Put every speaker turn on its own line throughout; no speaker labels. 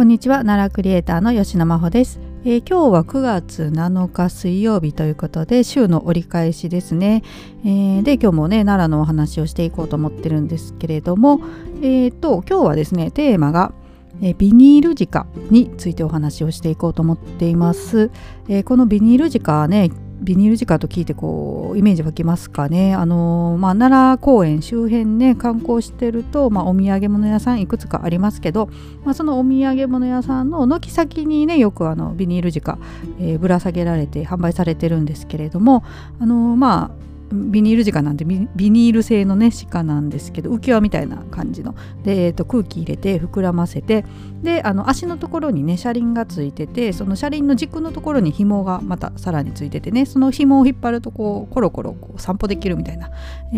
こんにちは。奈良クリエイターの吉野真帆です、えー、今日は9月7日水曜日ということで週の折り返しですね、えー、で今日もね奈良のお話をしていこうと思ってるんですけれどもえっ、ー、と今日はですねテーマがえビニールジについてお話をしていこうと思っています。えー、このビニールジカねビニールジカと聞いてこうイメージ湧きますかね。あのまあ、奈良公園周辺ね観光してると、まあ、お土産物屋さんいくつかありますけど、まあ、そのお土産物屋さんの軒先にねよくあのビニールジカ、えー、ぶら下げられて販売されてるんですけれどもあのまあビニール鹿なんでビニール製のね鹿なんですけど浮き輪みたいな感じので、えー、と空気入れて膨らませてであの足のところにね車輪がついててその車輪の軸のところに紐がまたさらについててねその紐を引っ張るとこうコロコロこう散歩できるみたいな、え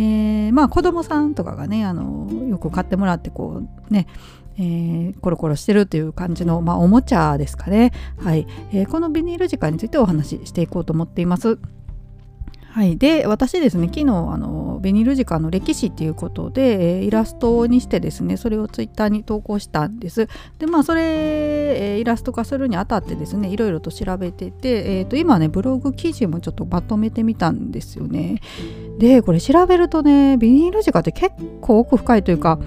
ー、まあ子供さんとかがねあのよく買ってもらってこうねえー、コロコロしてるという感じの、まあ、おもちゃですかね。はい、えー、このビニール時間についてお話ししていこうと思っています。はい、で私ですね昨日あのベニルジカの歴史っていうことで、えー、イラストにしてですねそれをツイッターに投稿したんです。でまあそれ、えー、イラスト化するにあたってですねいろいろと調べてて、えー、と今ねブログ記事もちょっとまとめてみたんですよね。でこれ調べるとねビニールジカって結構奥深いというか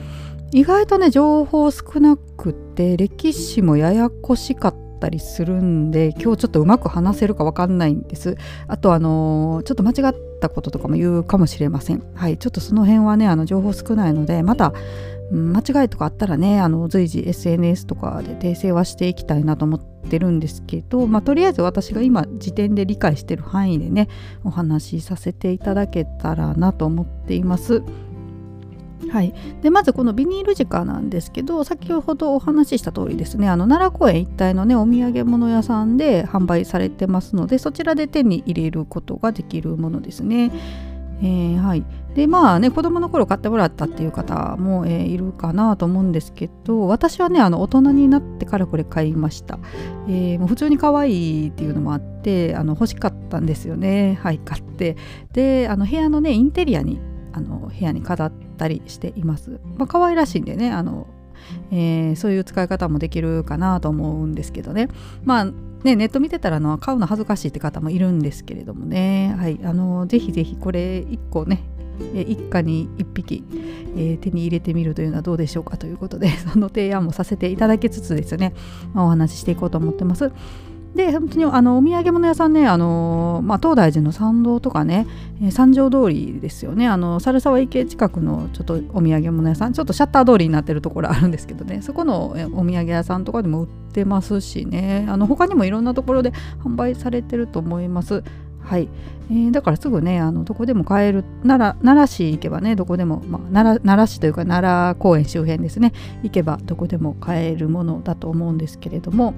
意外とね情報少なくて歴史もややこしかったったりするんで今日ちょっとうまく話せるか分かんないんです。あとあのちょっと間違ったこととかも言うかもしれません。はい。ちょっとその辺はねあの情報少ないのでまた間違いとかあったらねあの随時 SNS とかで訂正はしていきたいなと思ってるんですけど、まあ、とりあえず私が今時点で理解してる範囲でねお話しさせていただけたらなと思っています。はい、でまずこのビニールジカなんですけど先ほどお話しした通りですねあの奈良公園一帯のねお土産物屋さんで販売されてますのでそちらで手に入れることができるものですね。えー、はい、でまあね子供の頃買ってもらったっていう方も、えー、いるかなと思うんですけど私はねあの大人になってからこれ買いました、えー、もう普通に可愛いっていうのもあってあの欲しかったんですよね。はい買って。であの部屋のねインテリアにあの部屋に飾ったりしています。まあ可愛らしいんでねあの、えー、そういう使い方もできるかなと思うんですけどねまあね、ネット見てたらの買うの恥ずかしいって方もいるんですけれどもね、はい、あのぜひぜひこれ1個ね一家に1匹、えー、手に入れてみるというのはどうでしょうかということで その提案もさせていただきつつですね、ま、お話ししていこうと思ってます。で本当にあのお土産物屋さんねあの、まあ、東大寺の参道とかね、え、三条通りですよね。あの猿沢池近くのちょっとお土産物屋さんちょっとシャッター通りになってるところあるんですけどね。そこのお土産屋さんとかでも売ってますしね。あの他にもいろんなところで販売されてると思います。はい、えー、だからすぐねあのどこでも買える奈良奈良市行けばねどこでも、まあ、奈良奈良市というか奈良公園周辺ですね行けばどこでも買えるものだと思うんですけれども。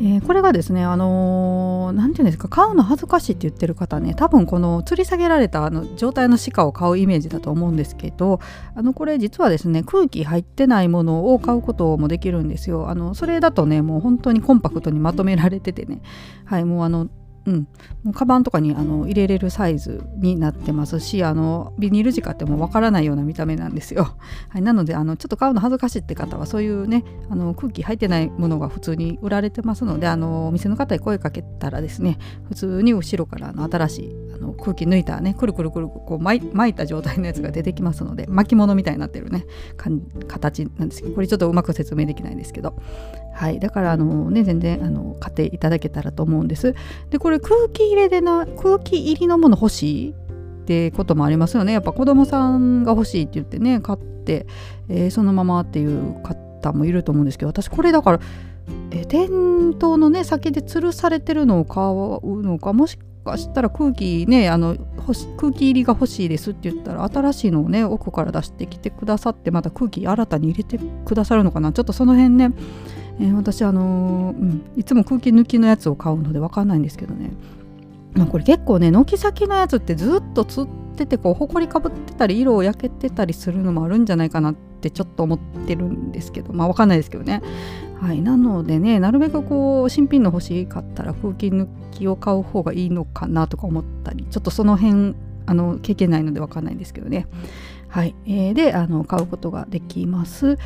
えー、これがですね、あのー、て言うんですか、買うの恥ずかしいって言ってる方ね、多分この吊り下げられたあの状態の鹿を買うイメージだと思うんですけど、あのこれ実はですね、空気入ってないものを買うこともできるんですよ。あのそれだとね、もう本当にコンパクトにまとめられててね、はい、もうあのうん、もうカバンとかにあの入れれるサイズになってますしあのビニール地下ってもうわからないような見た目なんですよ、はい、なのであのちょっと買うの恥ずかしいって方はそういうねあの空気入ってないものが普通に売られてますのであのお店の方に声かけたらですね普通に後ろからの新しいの空気抜いたねくるくるくるこう巻いた状態のやつが出てきますので巻物みたいになってるね形なんですけどこれちょっとうまく説明できないんですけど。はい。だからあのね全然あの買っていただけたらと思うんです。でこれ空気入れでな空気入りのもの欲しいってこともありますよね。やっぱ子供さんが欲しいって言ってね買って、えー、そのままっていう方もいると思うんですけど私これだからえ店頭のね先で吊るされてるのを買うのかもしかしたら空気ねあの空気入りが欲しいですって言ったら新しいのをね奥から出してきてくださってまた空気新たに入れてくださるのかな。ちょっとその辺ねえー、私あのー、うん、いつも空気抜きのやつを買うので分かんないんですけどね、まあ、これ結構ね軒先のやつってずっとつっててこうほこりかぶってたり色を焼けてたりするのもあるんじゃないかなってちょっと思ってるんですけどまあ分かんないですけどね。はいなのでねなるべくこう新品の欲しかったら空気抜きを買う方がいいのかなとか思ったりちょっとその辺あの経験ないので分かんないんですけどね。はい、えー、であの買うことができます。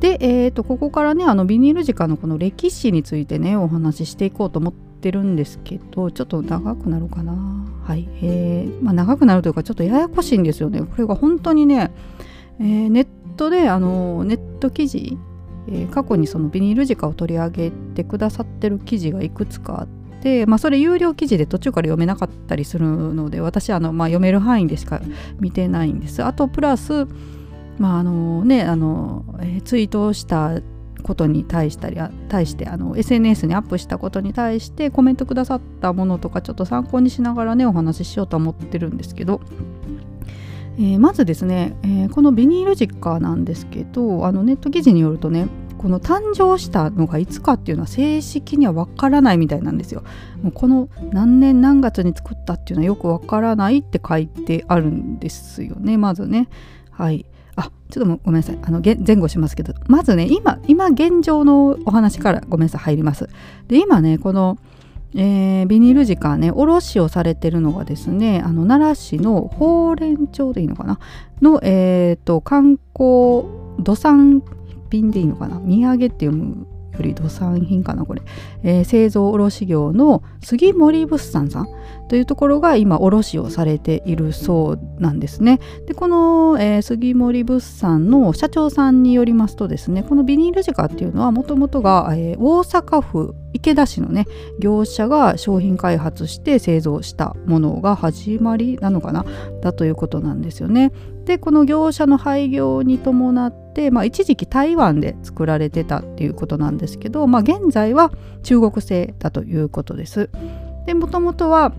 で、えー、とここからねあのビニールジカのこの歴史についてねお話ししていこうと思ってるんですけどちょっと長くなるかな。はいえー、まあ、長くなるというかちょっとややこしいんですよね。これが本当にね、えー、ネットであのネット記事、え、過去にそのビニールジカを取り上げてくださってる記事がいくつかあってまあ、それ有料記事で途中から読めなかったりするので私あの、まあ、読める範囲でしか見てないんです。あとプラスまああのねあの、えー、ツイートしたことに対したり対してあの SNS にアップしたことに対してコメントくださったものとかちょっと参考にしながらねお話ししようと思ってるんですけど、えー、まずですね、えー、このビニール実家なんですけどあのネット記事によるとねこの誕生したのがいつかっていうのは正式にはわからないみたいなんですよ。もうこの何年何月に作ったっていうのはよくわからないって書いてあるんですよねまずね。はい。あちょっとごめんなさいあの前後しますけどまずね今今現状のお話からごめんなさい入りますで今ねこの、えー、ビニール時間ね卸をされてるのがですねあの奈良市の法蓮町でいいのかな？の、えーと、観光土産品でいいのかな？土産って読むより土産品かなこれ、えー、製造卸業の杉森物産さんというところが今卸をされているそうなんですね。でこの、えー、杉森物産の社長さんによりますとですねこのビニールジカっていうのはもともとが、えー、大阪府池田市のね業者が商品開発して製造したものが始まりなのかなだということなんですよね。でこの業者の廃業に伴って、まあ、一時期台湾で作られてたっていうことなんですけど、まあ、現在は中国製だということです。でもともとは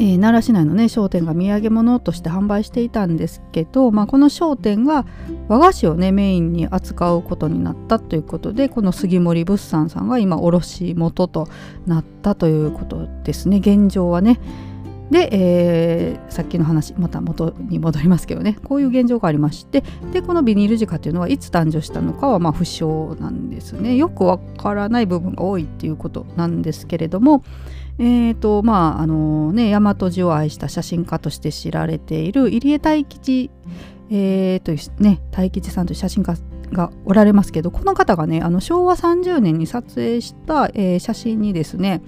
えー、奈良市内のね商店が土産物として販売していたんですけど、まあ、この商店が和菓子をねメインに扱うことになったということでこの杉森物産さんが今卸元となったということですね現状はね。で、えー、さっきの話また元に戻りますけどね。こういう現状がありましてでこのビニールジカというのはいつ誕生したのかはまあ不詳なんですね。よくわからない部分が多いっていうことなんですけれどもえーとまああのね、大和路を愛した写真家として知られている入江大吉、えー、というね大吉さんという写真家がおられますけどこの方がねあの昭和30年に撮影した、えー、写真にですね、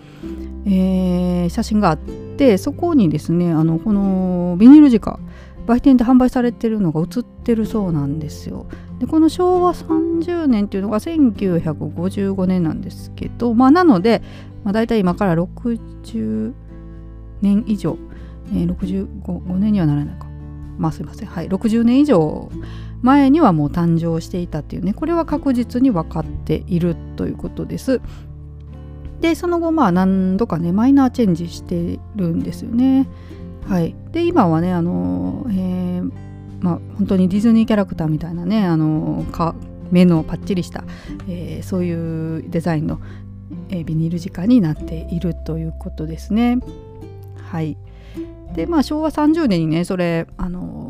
えー、写真があってそこにですねあのこのビニールカ売店で販売されてるのが写ってるそうなんですよ。でこの昭和30年っていうのが1955年なんですけどまあなので、まあ、大体今から60年以上、えー、65年にはならないかまあすいませんはい60年以上前にはもう誕生していたっていうねこれは確実に分かっているということです。でその後まあ何度かねマイナーチェンジしてるんですよね。はい、で今はねあの、えー、まあ、本当にディズニーキャラクターみたいなねあのか目のパッチリした、えー、そういうデザインの、えー、ビニール地下になっているということですね。はいでまあ昭和30年にねそれあの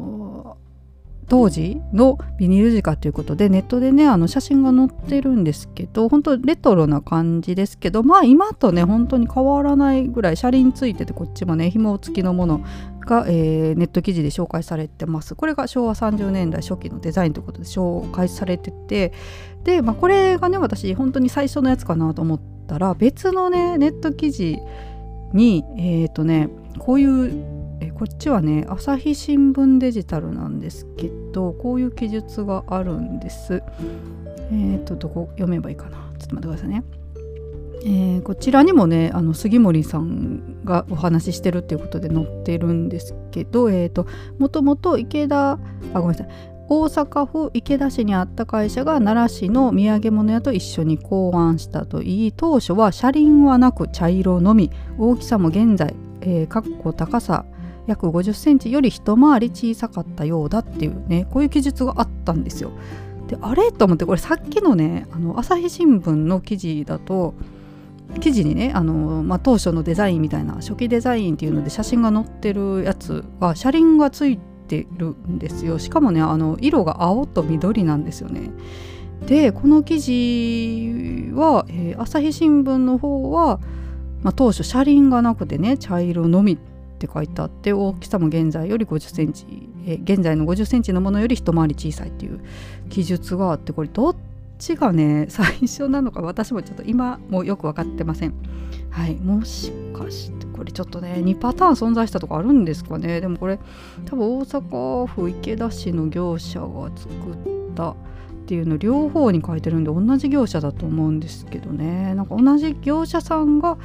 当時のビニールジカということでネットでねあの写真が載ってるんですけど本当レトロな感じですけどまあ今とね本当に変わらないぐらい車輪ついててこっちもね紐付きのものが、えー、ネット記事で紹介されてます。これが昭和30年代初期のデザインということで紹介されててで、まあ、これがね私本当に最初のやつかなと思ったら別のねネット記事にえっ、ー、とねこういうこっちはね朝日新聞デジタルなんですけどこういう記述があるんです。えっ、ー、とどこ読めばいいかな。ちょっと待ってくださいね。えー、こちらにもねあの杉森さんがお話ししてるっていうことで載ってるんですけど、えーと、もともと池田あごめんなさい。大阪府池田市にあった会社が奈良市の土産物屋と一緒に考案したといい当初は車輪はなく茶色のみ大きさも現在、えー、かっこ高さ約50センチより一回り小さかったようだっていうねこういう記述があったんですよ。であれと思ってこれさっきのねあの朝日新聞の記事だと記事にねあの、まあ、当初のデザインみたいな初期デザインっていうので写真が載ってるやつは車輪がついてるんですよしかもねあの色が青と緑なんですよね。でこの記事は、えー、朝日新聞の方は、まあ、当初車輪がなくてね茶色のみっって書いてあって大きさも現在より5 0センチ現在の5 0センチのものより一回り小さいっていう記述があってこれどっちがね最初なのか私もちょっと今もよく分かってません。はいもしかしてこれちょっとね2パターン存在したとかあるんですかね。でもこれ多分大阪府池田市の業者が作ったっていうの両方に書いてるんで同じ業者だと思うんですけどね。なんか同じ業者さんが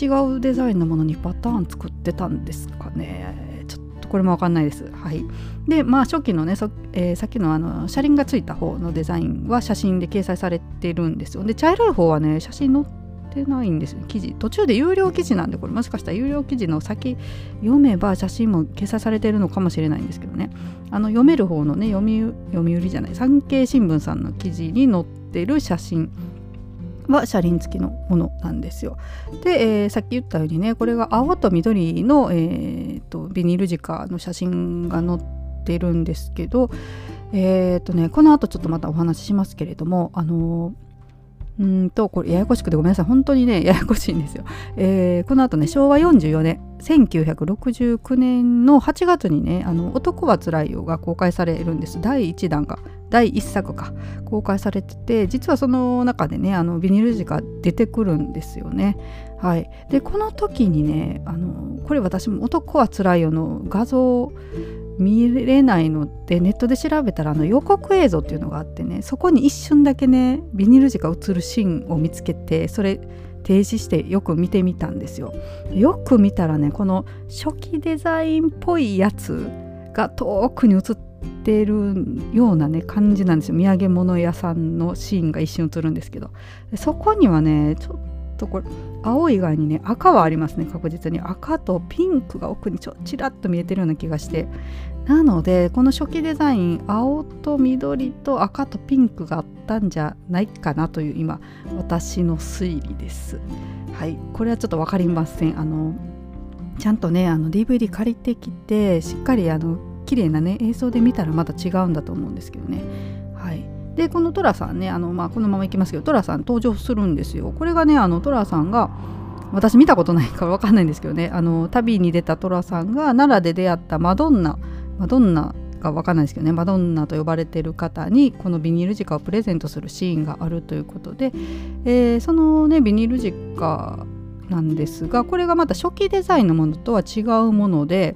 違うデザインのものにパターン作ってたんですかね。ちょっとこれも分かんないです。はい。でまあ初期のねえー、さっきのあの車輪がついた方のデザインは写真で掲載されてるんですよ。で茶色い方はね写真載ってないんですよ記事。途中で有料記事なんでこれもしかしたら有料記事の先読めば写真も掲載されてるのかもしれないんですけどね。あの読める方のね読み読売じゃない産経新聞さんの記事に載ってる写真。は車輪付きのものなんですよ。で、えー、さっき言ったようにねこれが青と緑の、えーと、ビニールジカの写真が載ってるんですけど、えーとね、この後ちょっとまたお話ししますけれどもあのうんとこれややこしくてごめんなさい。本当にねややこしいんですよ、えー、この後ね昭和44年1969年の8月にね「あの男はつらいよ」が公開されるんです。第1弾が第1作か公開されてて実はその中でねあのビニール地が出てくるんですよね。はい、でこの時にねあのこれ私も「男はつらいよ」の画像見れないのでネットで調べたらあの予告映像っていうのがあってねそこに一瞬だけねビニール地が映るシーンを見つけてそれ停止してよく見てみたんですよ。よく見たらねこの初期デザインっぽいやつが遠くに映ってるようなね感じなんですよ。土産物屋さんのシーンが一瞬映るんですけど。そこにはねちょっとこれ青以外にね赤はありますね確実に。赤とピンクが奥にちょちらっと見えてるような気がして。なのでこの初期デザイン青と緑と赤とピンクがあったんじゃないかなという今私の推理です。はい。これはちょっと分かりません。あのちゃんとねあの DVD 借りてきてしっかりあの綺麗なね映像で見たらまた違うんだと思うんですけどね。はい。でこの寅さんねあの、まあ、このままいきますけど寅さん登場するんですよ。これがねあの寅さんが私見たことないから分かんないんですけどね。あの旅に出た寅さんが奈良で出会ったマドンナマドンナが分かんないですけどね。マドンナと呼ばれてる方にこのビニールジカをプレゼントするシーンがあるということで、えー、そのねビニールジカなんですがこれがまた初期デザインのものとは違うもので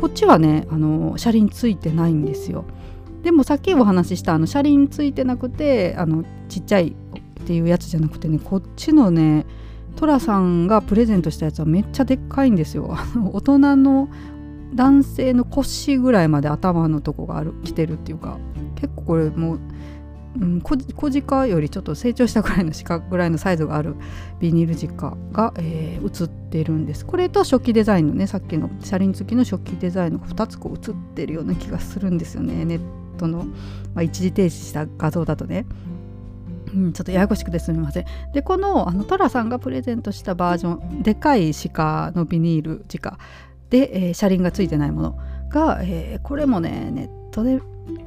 こっちはねあの車輪ついてないんですよ。でもさっきお話ししたあの車輪ついてなくてあのちっちゃいっていうやつじゃなくてねこっちのね寅さんがプレゼントしたやつはめっちゃでっかいんですよ。大人の男性の腰ぐらいまで頭のとこがある来てるっていうか結構これもう、うん、小鹿よりちょっと成長したぐらいの四角ぐらいのサイズがあるビニール鹿が、えー、映ってるんですこれと初期デザインのねさっきの車輪付きの初期デザインの2つこう映ってるような気がするんですよねネットの、まあ、一時停止した画像だとね。うん、ちょっとややこしくてすみません。でこのあのトラさんがプレゼントしたバージョンでかい鹿のビニール鹿で、えー、車輪がついてないものが、えー、これもねネットで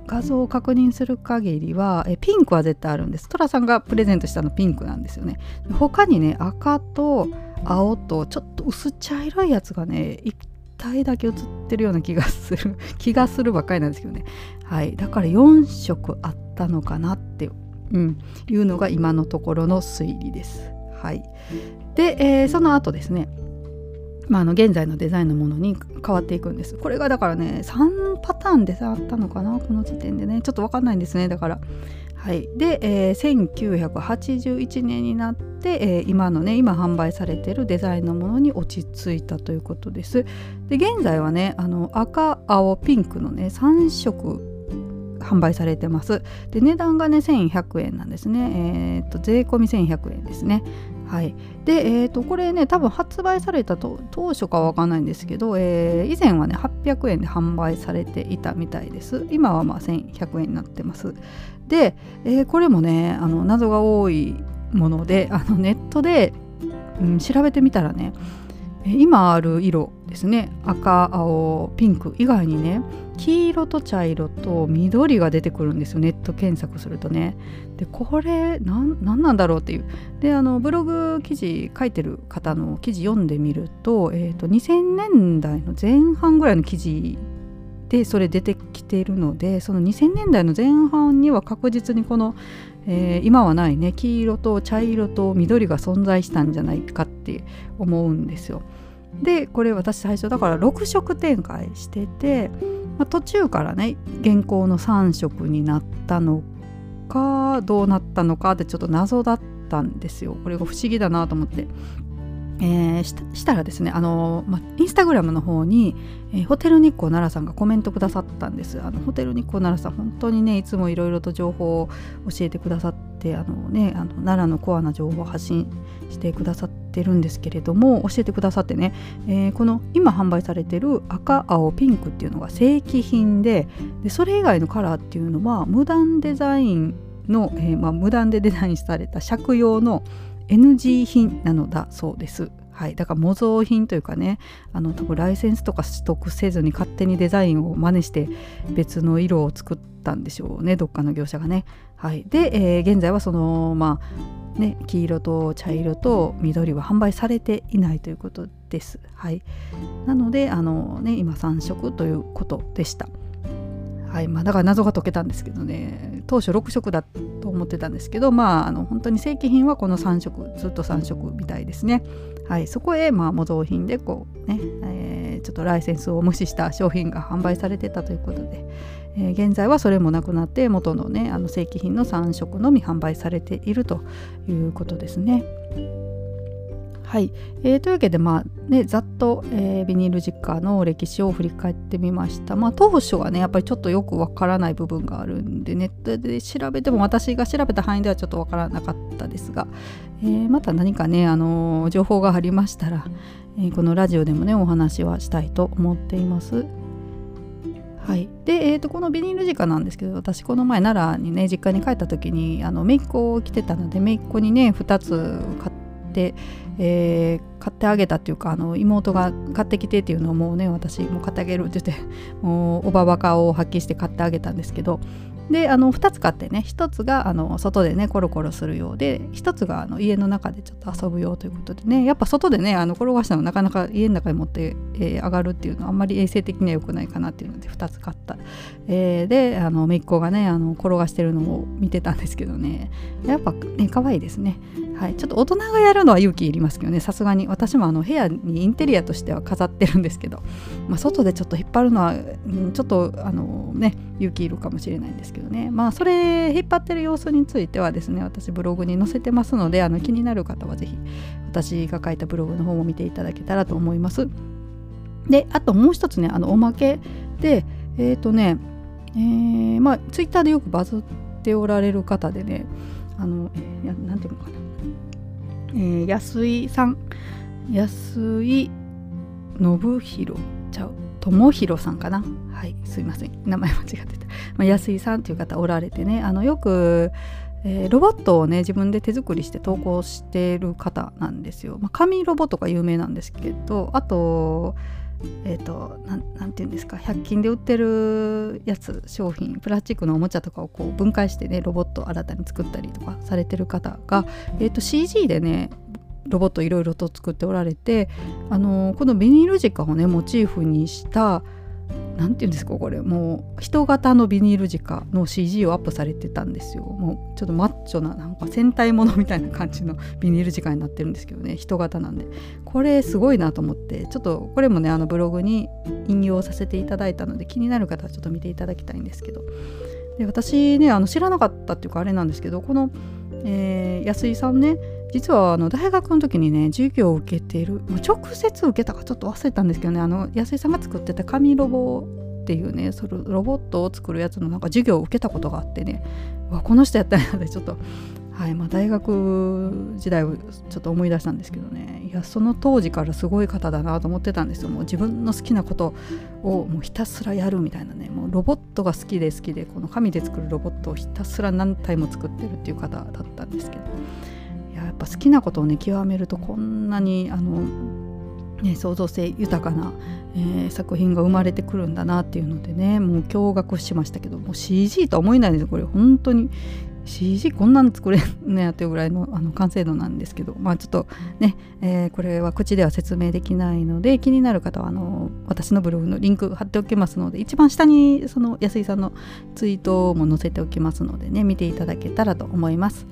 画像を確認する限りは、え、ピンクは絶対あるんです。トラさんがプレゼントしたのピンクなんですよね。他にね赤と青とちょっと薄茶色いやつがね1体だけ写ってるような気がする 気がするばっかりなんですけどね。はい。だから4色あったのかなって、うん、いうのが今のところの推理です。はい。で、えー、その後ですね。まあ、の現在のデザインのものに変わっていくんです。これがだからね3パターンであったのかなこの時点でね。ちょっと分かんないんですねだから。はい。で、えー、1981年になって、えー、今のね今販売されてるデザインのものに落ち着いたということです。で現在はねあの赤青ピンクのね3色販売されてます。で値段がね1100円なんですね。えー、っと税込み1100円ですね。はい、で、えー、とこれね多分発売されたと当初かわかんないんですけど、えー、以前はね800円で販売されていたみたいです。今はまあ1100円になってます。で、えー、これもねあの謎が多いものであのネットで、うん、調べてみたらね今ある色ですね。赤青ピンク。以外にね黄色と茶色と緑が出てくるんですよ。ネット検索するとね。でこれ何なんだろうっていう。であのブログ記事書いてる方の記事読んでみると,、えーと、2000年代の前半ぐらいの記事でそれ出てきているのでその2000年代の前半には確実にこの、えー、今はないね黄色と茶色と緑が存在したんじゃないかって思うんですよ。でこれ私最初だから6色展開してて、まあ、途中からね現行の3色になったのかどうなったのかってちょっと謎だったんですよ。これが不思議だなと思ってえー、したらですねあの、ま、インスタグラムの方に、えー、ホテル日光奈良さんがコメントくださったんです。あのホテル日光奈良さん本当にねいつもいろいろと情報を教えてくださってあのねあの奈良のコアな情報を発信してくださってるんですけれども教えてくださってね、えー、この今販売されてる赤青ピンクっていうのが正規品ででそれ以外のカラーっていうのは無断デザインの、えまあ、無断でデザインされた借用の NG 品なのだそうです。はい、だから模造品というかねあの多分ライセンスとか取得せずに勝手にデザインを真似して別の色を作ったんでしょうねどっかの業者がね。はい、で、えー、現在はそのまあね黄色と茶色と緑は販売されていないということです。はい、なのであの、ね、今3色ということでした。はいまあ、だから謎が解けたんですけどね当初6色だと思ってたんですけどまああの本当に正規品はこの3色ずっと3色みたいですね。はい、そこへ、まあ、模造品でこうね、えー、ちょっとライセンスを無視した商品が販売されてたということで、えー、現在はそれもなくなって元のねあの正規品の3色のみ販売されているということですね。はい、えー、というわけで、まあね、ざっと、えー、ビニール実家の歴史を振り返ってみました。まあ、当初はねやっぱりちょっとよくわからない部分があるんでネットで調べても私が調べた範囲ではちょっとわからなかったですが、えー、また何かね、あの情報がありましたら、えこのラジオでもねお話はしたいと思っています。はい、で、えーと、このビニール実家なんですけど私この前奈良にね実家に帰った時にあの姪っ子を着てたので姪っ子にね2つ買って、えー、買ってあげたっていうかあの妹が買ってきてっていうのをもうね私も買ってあげるって言って もうおばばかを発揮して買ってあげたんですけどであの2つ買ってね1つがあの外でねコロコロするようで1つがあの家の中でちょっと遊ぶようということでねやっぱ外でねあの転がしたのなかなか家の中に持って、えー、上がるっていうのはあんまり衛生的には良くないかなっていうので2つ買った、えー、であの姪っ子がねあの転がしてるのを見てたんですけどねやっぱね可愛いですね。はい、ちょっと大人がやるのは勇気いりますけどね。さすがに。私もあの部屋にインテリアとしては飾ってるんですけど、まあ、外でちょっと引っ張るのは、うん、ちょっとあのね勇気いるかもしれないんですけどね。まあそれ引っ張ってる様子についてはですね私ブログに載せてますのであの気になる方は是非私が書いたブログの方も見ていただけたらと思います。であともう一つねあのおまけでえっ、ー、とねえー、まあツイッターでよくバズっておられる方でねあの何ていうのかな、えー、安井さん。安井信弘ちゃう友弘さんかな。はいすいません。名前間違ってた、まあ、安井さんっていう方おられてね。あのよくえー、ロボットをね自分で手作りして投稿してる方なんですよ。まあ、紙ロボットが有名なんですけどあとえっ、ー、と何て言うんですか100均で売ってるやつ商品プラスチックのおもちゃとかをこう分解してねロボット新たに作ったりとかされてる方が、えーと CG でねロボットいろいろと作っておられて、あのー、このビニールカをねモチーフにした何て言うんですかこれ。もう人型のビニールジカの CG をアップされてたんですよ。もうちょっとマッチョななんか戦隊ものみたいな感じの ビニールジカになってるんですけどね。人型なんで。これすごいなと思って。ちょっとこれもねあのブログに引用させていただいたので気になる方はちょっと見ていただきたいんですけど。で私ねあの知らなかったっていうかあれなんですけどこの、えー、安井さんね実はあの大学の時にね授業を受けている直接受けたかちょっと忘れたんですけどねあの安井さんが作ってた紙ロボっていうねそのロボットを作るやつのなんか授業を受けたことがあってねわこの人やったんやでちょっとはいまあ、大学時代をちょっと思い出したんですけどねいやその当時からすごい方だなと思ってたんですよ。もう自分の好きなことをもうひたすらやるみたいなねもうロボットが好きで好きでこの紙で作るロボットをひたすら何体も作ってるっていう方だったんですけど。ぱ好きなことをね極めるとこんなにあの、ね、創造性豊かな、えー、作品が生まれてくるんだなっていうのでねもう驚愕しましたけどもう CG とは思えないですこれ。本当に。CG こんなん作れんのやっていうぐらいのあの完成度なんですけど。まあちょっとね、えー、これは口では説明できないので気になる方はあの私のブログのリンク貼っておきますので一番下にその安井さんのツイートも載せておきますのでね見ていただけたらと思います。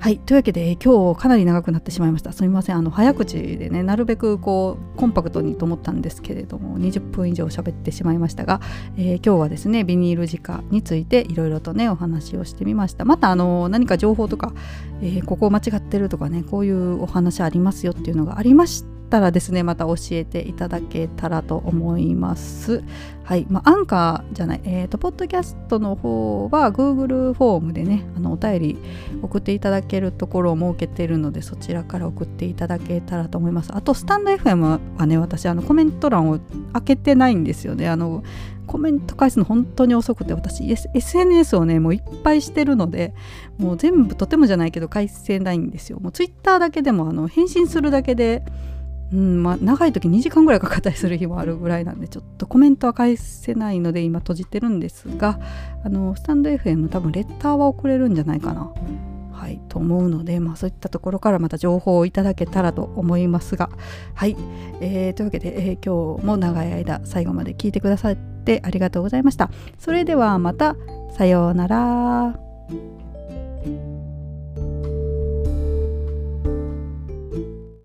はいというわけで今日かなり長くなってしまいました。すみません。あの早口でねなるべくこうコンパクトにと思ったんですけれども20分以上喋ってしまいましたが、えー、今日はですねビニール自家についていろいろとねお話をしてみました。またあの何か情報とか、えー、ここ間違ってるとかねこういうお話ありますよっていうのがありましたったらですねまた教えていただけたらと思います。はいまあ、アンカーじゃないえっ、ー、とポッドキャストの方は Google フォームでねあのお便り送っていただけるところを設けているのでそちらから送っていただけたらと思います。あとスタンド FM はね私あのコメント欄を開けてないんですよね。あのコメント返すの本当に遅くて私 SNS をねもういっぱいしてるのでもう全部とてもじゃないけど返せないんですよ。もう Twitter だけでもあの返信するだけでうんまあ、長い時2時間ぐらいかかったりする日もあるぐらいなんでちょっとコメントは返せないので今閉じてるんですがあのスタンド FM 多分レッターは送れるんじゃないかな。はい、と思うので、まあ、そういったところからまた情報をいただけたらと思いますが、はい、えー、というわけで、えー、今日も長い間最後まで聞いてくださってありがとうございました。それではまたさようなら。